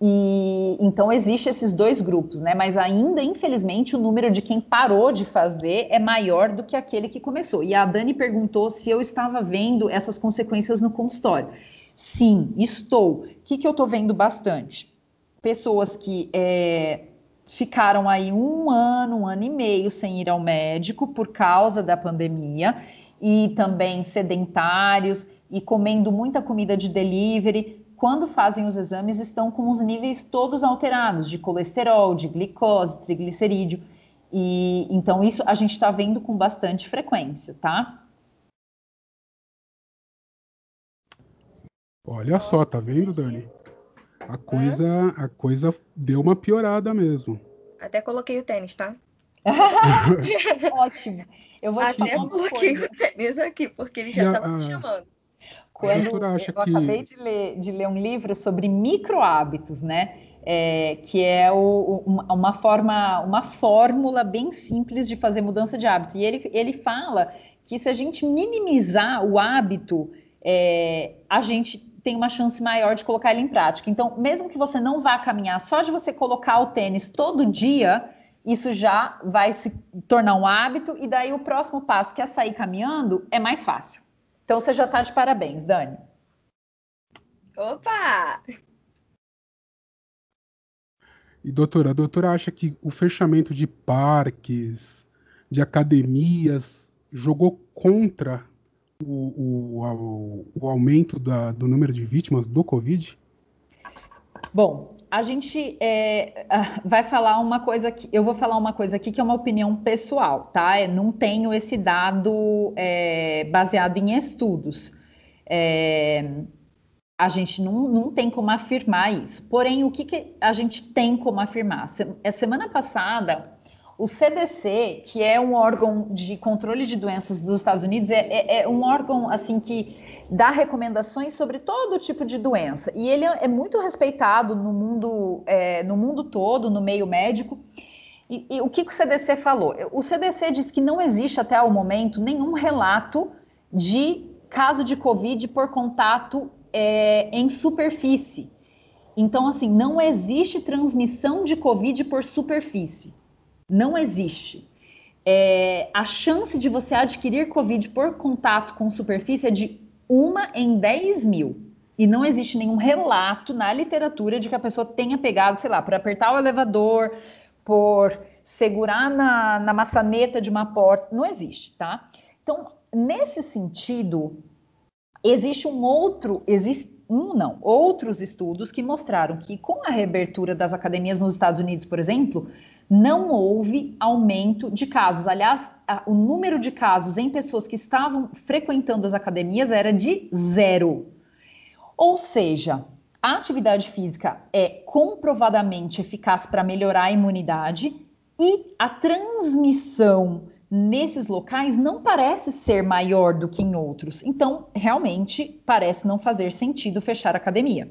E então existe esses dois grupos, né? Mas ainda, infelizmente, o número de quem parou de fazer é maior do que aquele que começou. E a Dani perguntou se eu estava vendo essas consequências no consultório. Sim, estou. O que, que eu estou vendo bastante? Pessoas que é, ficaram aí um ano, um ano e meio sem ir ao médico por causa da pandemia e também sedentários e comendo muita comida de delivery, quando fazem os exames estão com os níveis todos alterados de colesterol, de glicose, triglicerídeo. E então isso a gente está vendo com bastante frequência, tá? Olha só, tá vendo, Dani? A coisa, a coisa deu uma piorada mesmo. Até coloquei o tênis, tá? Ótimo. Eu vou Até coloquei o tênis aqui, porque ele já estava me chamando. Quando eu que... acabei de ler, de ler um livro sobre micro hábitos, né? É, que é o, uma forma, uma fórmula bem simples de fazer mudança de hábito. E ele, ele fala que se a gente minimizar o hábito, é, a gente tem uma chance maior de colocar ele em prática. Então, mesmo que você não vá caminhar, só de você colocar o tênis todo dia, isso já vai se tornar um hábito, e daí o próximo passo, que é sair caminhando, é mais fácil. Então você já está de parabéns, Dani. Opa! E doutora, a doutora acha que o fechamento de parques, de academias, jogou contra o, o, o aumento da, do número de vítimas do Covid? Bom, a gente é, vai falar uma coisa aqui, eu vou falar uma coisa aqui que é uma opinião pessoal, tá? Eu não tenho esse dado é, baseado em estudos. É, a gente não, não tem como afirmar isso. Porém, o que, que a gente tem como afirmar? A é, semana passada, o CDC, que é um órgão de controle de doenças dos Estados Unidos, é, é, é um órgão assim que dá recomendações sobre todo tipo de doença. E ele é muito respeitado no mundo, é, no mundo todo, no meio médico. E, e, o que, que o CDC falou? O CDC diz que não existe até o momento nenhum relato de caso de Covid por contato é, em superfície. Então, assim, não existe transmissão de Covid por superfície. Não existe. É, a chance de você adquirir Covid por contato com superfície é de uma em 10 mil. E não existe nenhum relato na literatura de que a pessoa tenha pegado, sei lá, por apertar o elevador, por segurar na, na maçaneta de uma porta. Não existe, tá? Então, nesse sentido, Existe um outro, existe um não, outros estudos que mostraram que com a reabertura das academias nos Estados Unidos, por exemplo, não houve aumento de casos. Aliás, a, o número de casos em pessoas que estavam frequentando as academias era de zero. Ou seja, a atividade física é comprovadamente eficaz para melhorar a imunidade e a transmissão nesses locais não parece ser maior do que em outros. Então, realmente parece não fazer sentido fechar a academia.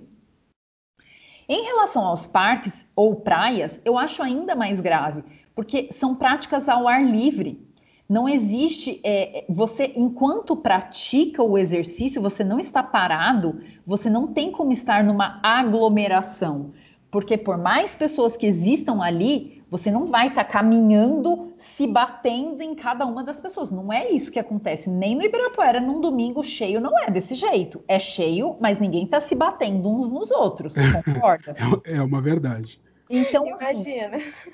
Em relação aos parques ou praias, eu acho ainda mais grave, porque são práticas ao ar livre. Não existe, é, você, enquanto pratica o exercício, você não está parado, você não tem como estar numa aglomeração. Porque por mais pessoas que existam ali, você não vai estar tá caminhando, se batendo em cada uma das pessoas. Não é isso que acontece. Nem no Ibirapuera, num domingo cheio, não é desse jeito. É cheio, mas ninguém está se batendo uns nos outros. Concorda? É, é uma verdade. Então, assim, Imagina. Assim,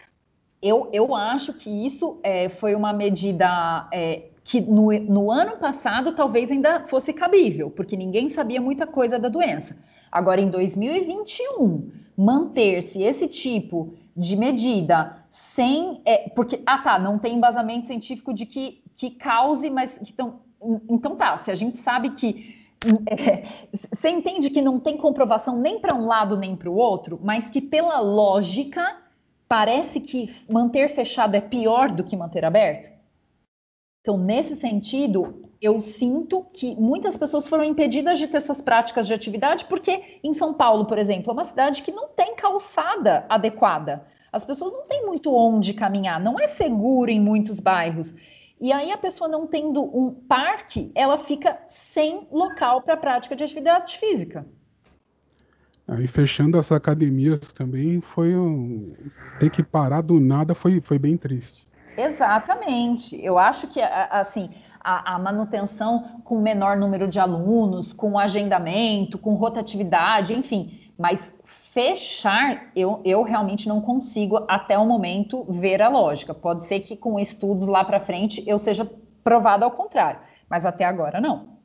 eu, eu acho que isso é, foi uma medida é, que no, no ano passado talvez ainda fosse cabível, porque ninguém sabia muita coisa da doença. Agora, em 2021, manter-se esse tipo de medida sem. É, porque, ah, tá, não tem embasamento científico de que, que cause, mas. Então, então tá, se a gente sabe que. É, você entende que não tem comprovação nem para um lado nem para o outro, mas que pela lógica parece que manter fechado é pior do que manter aberto? Então, nesse sentido, eu sinto que muitas pessoas foram impedidas de ter suas práticas de atividade, porque em São Paulo, por exemplo, é uma cidade que não tem calçada adequada. As pessoas não têm muito onde caminhar, não é seguro em muitos bairros. E aí a pessoa não tendo um parque, ela fica sem local para prática de atividade física. Aí fechando as academias também foi um... ter que parar do nada foi, foi bem triste. Exatamente. Eu acho que assim a, a, manutenção com menor número de alunos, com agendamento, com rotatividade, enfim. Mas fechar, eu, eu realmente não consigo, até o momento, ver a lógica. Pode ser que com estudos lá para frente eu seja provado ao contrário. Mas até agora não.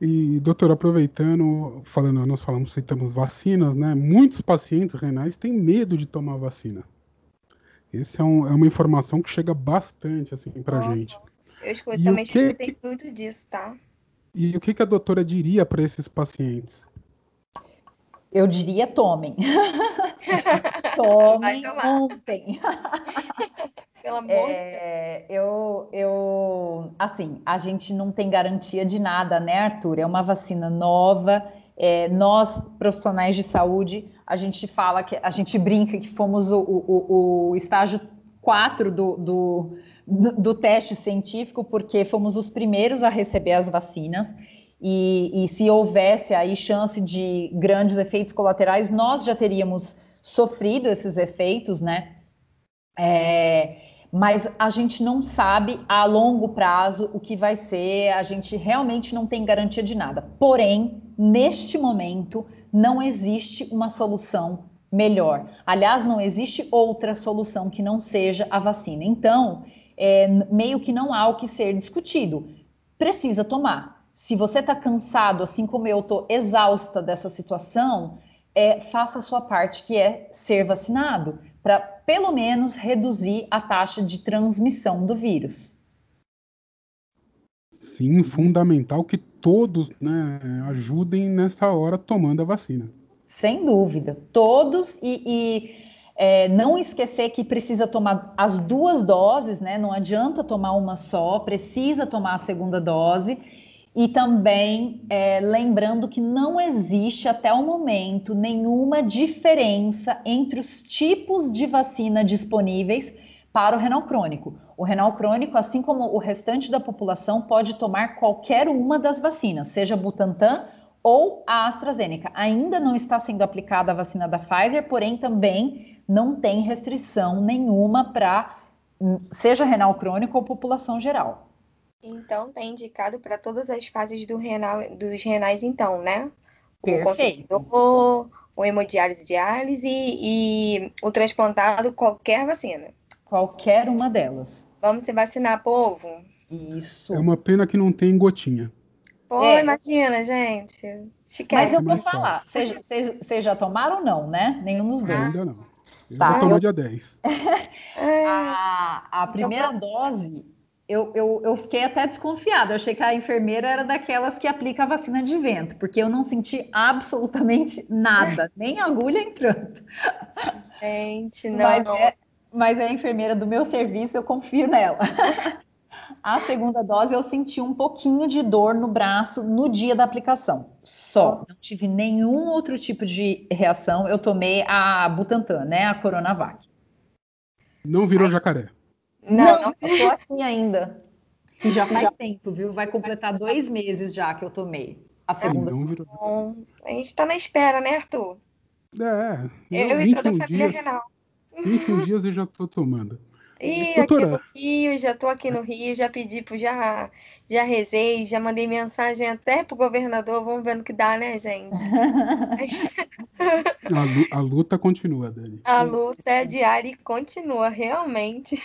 E, doutor, aproveitando, falando, nós falamos, citamos vacinas, né? Muitos pacientes renais têm medo de tomar vacina. Essa é, um, é, uma informação que chega bastante, assim, pra oh, gente. Eu escuto, também que, escutei muito disso, tá? E o que, que a doutora diria para esses pacientes? Eu diria tomem. tomem ontem. Pelo amor é, de Deus. Eu, eu, assim, a gente não tem garantia de nada, né, Arthur? É uma vacina nova. É, nós, profissionais de saúde, a gente fala que a gente brinca que fomos o, o, o estágio 4 do, do, do teste científico, porque fomos os primeiros a receber as vacinas. E, e, se houvesse aí chance de grandes efeitos colaterais, nós já teríamos sofrido esses efeitos, né? É, mas a gente não sabe a longo prazo o que vai ser, a gente realmente não tem garantia de nada. Porém, neste momento, não existe uma solução melhor. Aliás, não existe outra solução que não seja a vacina. Então, é, meio que não há o que ser discutido. Precisa tomar. Se você está cansado, assim como eu estou exausta dessa situação, é, faça a sua parte, que é ser vacinado, para pelo menos reduzir a taxa de transmissão do vírus. Sim, fundamental que todos né, ajudem nessa hora tomando a vacina. Sem dúvida, todos e, e é, não esquecer que precisa tomar as duas doses, né? Não adianta tomar uma só, precisa tomar a segunda dose. E também é, lembrando que não existe até o momento nenhuma diferença entre os tipos de vacina disponíveis para o renal crônico. O renal crônico, assim como o restante da população, pode tomar qualquer uma das vacinas, seja Butantan ou a AstraZeneca. Ainda não está sendo aplicada a vacina da Pfizer, porém também não tem restrição nenhuma para hum, seja renal crônico ou população geral. Então, tem indicado para todas as fases do renal, dos renais, então, né? Perfeito. O, o hemodiálise, diálise e o transplantado, qualquer vacina. Qualquer uma delas. Vamos se vacinar, povo? Isso. É uma pena que não tem gotinha. Pô, é. imagina, gente. Mas eu vou falar. Vocês já tomaram ou não, né? Nenhum dos dois. Ainda não. Eu tá. vou tomar dia 10. a, a então primeira então, dose, eu, eu, eu fiquei até desconfiada. Eu achei que a enfermeira era daquelas que aplica a vacina de vento, porque eu não senti absolutamente nada, nem agulha entrando. Gente, não. Mas, É, mas é a enfermeira do meu serviço, eu confio nela. A segunda dose eu senti um pouquinho de dor no braço no dia da aplicação. Só. Não tive nenhum outro tipo de reação. Eu tomei a Butantan, né? A Coronavac. Não virou jacaré. Não, não, tô aqui ainda. Que já faz já. tempo, viu? Vai completar dois meses já que eu tomei a segunda. Não virou. Bom, a gente tá na espera, né, Arthur? É. Eu e toda a família dias, renal. 21 dias eu já tô tomando. E aqui no Rio, já estou aqui no Rio, já pedi, já, já rezei, já mandei mensagem até pro governador, vamos ver no que dá, né, gente? a, luta continua, Dani. A luta é diária e continua, realmente.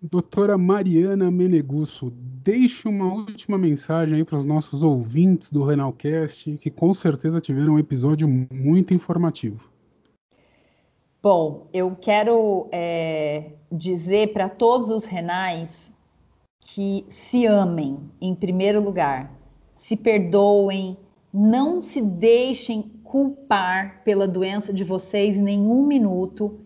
Doutora Mariana Menegusso, deixe uma última mensagem aí para os nossos ouvintes do Renalcast, que com certeza tiveram um episódio muito informativo. Bom, eu quero é, dizer para todos os renais que se amem, em primeiro lugar, se perdoem, não se deixem culpar pela doença de vocês nenhum minuto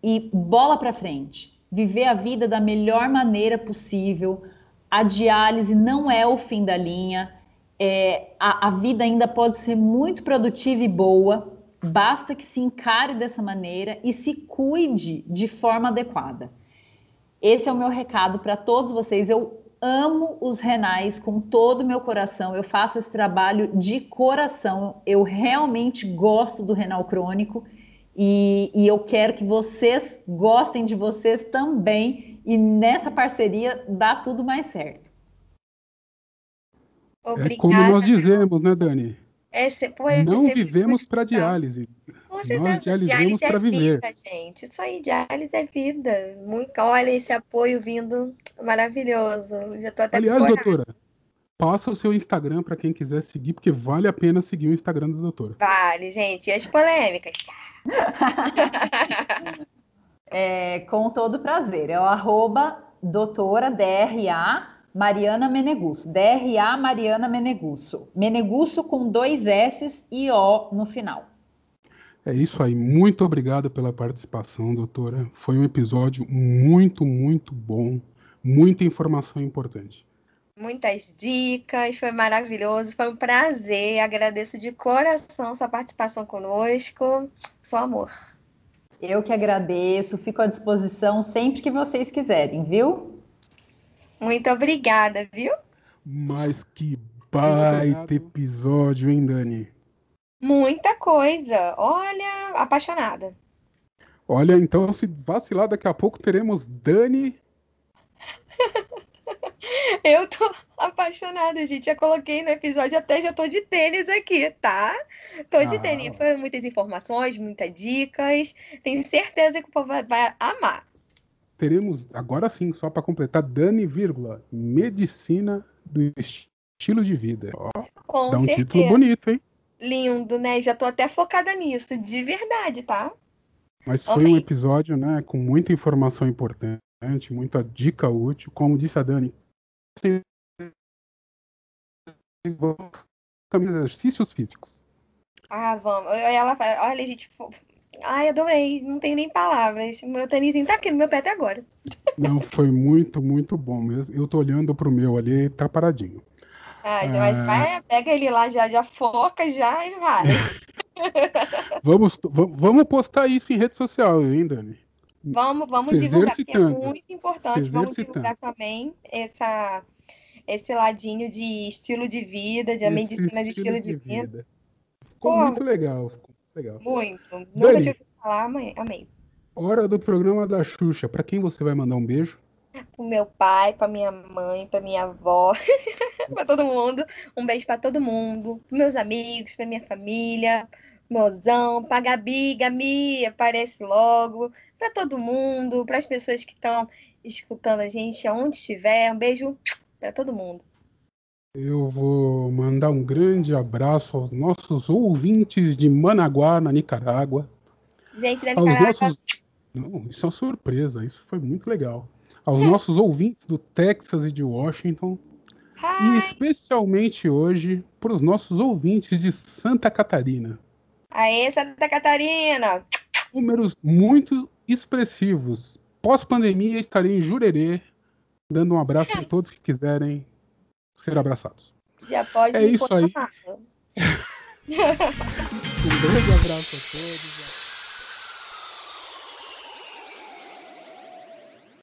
e bola para frente. Viver a vida da melhor maneira possível. A diálise não é o fim da linha. É, a, a vida ainda pode ser muito produtiva e boa Basta que se encare dessa maneira e se cuide de forma adequada. Esse é o meu recado para todos vocês. Eu amo os renais com todo o meu coração. Eu faço esse trabalho de coração. Eu realmente gosto do renal crônico e, e eu quero que vocês gostem de vocês também. E nessa parceria dá tudo mais certo. Obrigada. É como nós dizemos, né, Dani? É, não vivemos para diálise. Nós dialisamos para viver. Vida, gente. Isso aí, diálise é vida. Muito, olha esse apoio vindo maravilhoso. Já tô até Aliás, doutora, passa o seu Instagram para quem quiser seguir, porque vale a pena seguir o Instagram da doutora. Vale, gente. E as polêmicas? é, com todo prazer. É o arroba doutora DRA Mariana Menegusso. DRA Mariana Menegusso. Menegusso com dois S e O no final. É isso aí. Muito obrigado pela participação, doutora. Foi um episódio muito, muito bom. Muita informação importante. Muitas dicas, foi maravilhoso, foi um prazer. Agradeço de coração sua participação conosco. Só amor. Eu que agradeço, fico à disposição sempre que vocês quiserem, viu? Muito obrigada, viu? Mas que baita episódio, hein, Dani? Muita coisa. Olha, apaixonada. Olha, então se vacilar, daqui a pouco teremos Dani. Eu tô apaixonada, gente. Já coloquei no episódio, até já tô de tênis aqui, tá? Tô de ah. tênis. Foram muitas informações, muitas dicas. Tenho certeza que o povo vai amar. Teremos, agora sim, só para completar, Dani, vírgula, medicina do estilo de vida. Ó, Com dá um certeza. título bonito, hein? Lindo, né? Já tô até focada nisso, de verdade, tá? Mas foi um episódio, né, com muita informação importante, muita dica útil. Como disse a Dani, exercícios físicos. Ah, vamos. Ela, olha, gente, ai, adorei. Não tem nem palavras. Meu tênisinho tá aqui no meu pé até agora. Não, foi muito, muito bom mesmo. Eu tô olhando pro meu ali, tá paradinho. Ah, já, mas vai, pega ele lá, já, já foca já e vai. vamos, vamos postar isso em rede social, hein, Dani? Vamos, vamos Se divulgar, que é muito importante. Vamos divulgar também essa, esse ladinho de estilo de vida, de a medicina de estilo de, de vida. vida. Ficou Pô, muito legal, legal. Muito. Dani, Nunca tinha ouvido falar, amei. Hora do programa da Xuxa. Para quem você vai mandar um beijo? pro meu pai, pra minha mãe, pra minha avó, pra todo mundo. Um beijo para todo mundo, pros meus amigos, pra minha família, mozão, pra Gabi, Gabi, aparece logo, para todo mundo, para as pessoas que estão escutando a gente aonde estiver. Um beijo para todo mundo. Eu vou mandar um grande abraço aos nossos ouvintes de Managuá, na Nicarágua. Gente da Nicarágua. Nossos... Não, isso é uma surpresa, isso foi muito legal aos nossos ouvintes do Texas e de Washington. Hi. E especialmente hoje para os nossos ouvintes de Santa Catarina. Aê, Santa Catarina! Números muito expressivos. Pós-pandemia estarei em Jurerê, dando um abraço a todos que quiserem ser abraçados. Já pode é isso aí. um grande abraço a todos.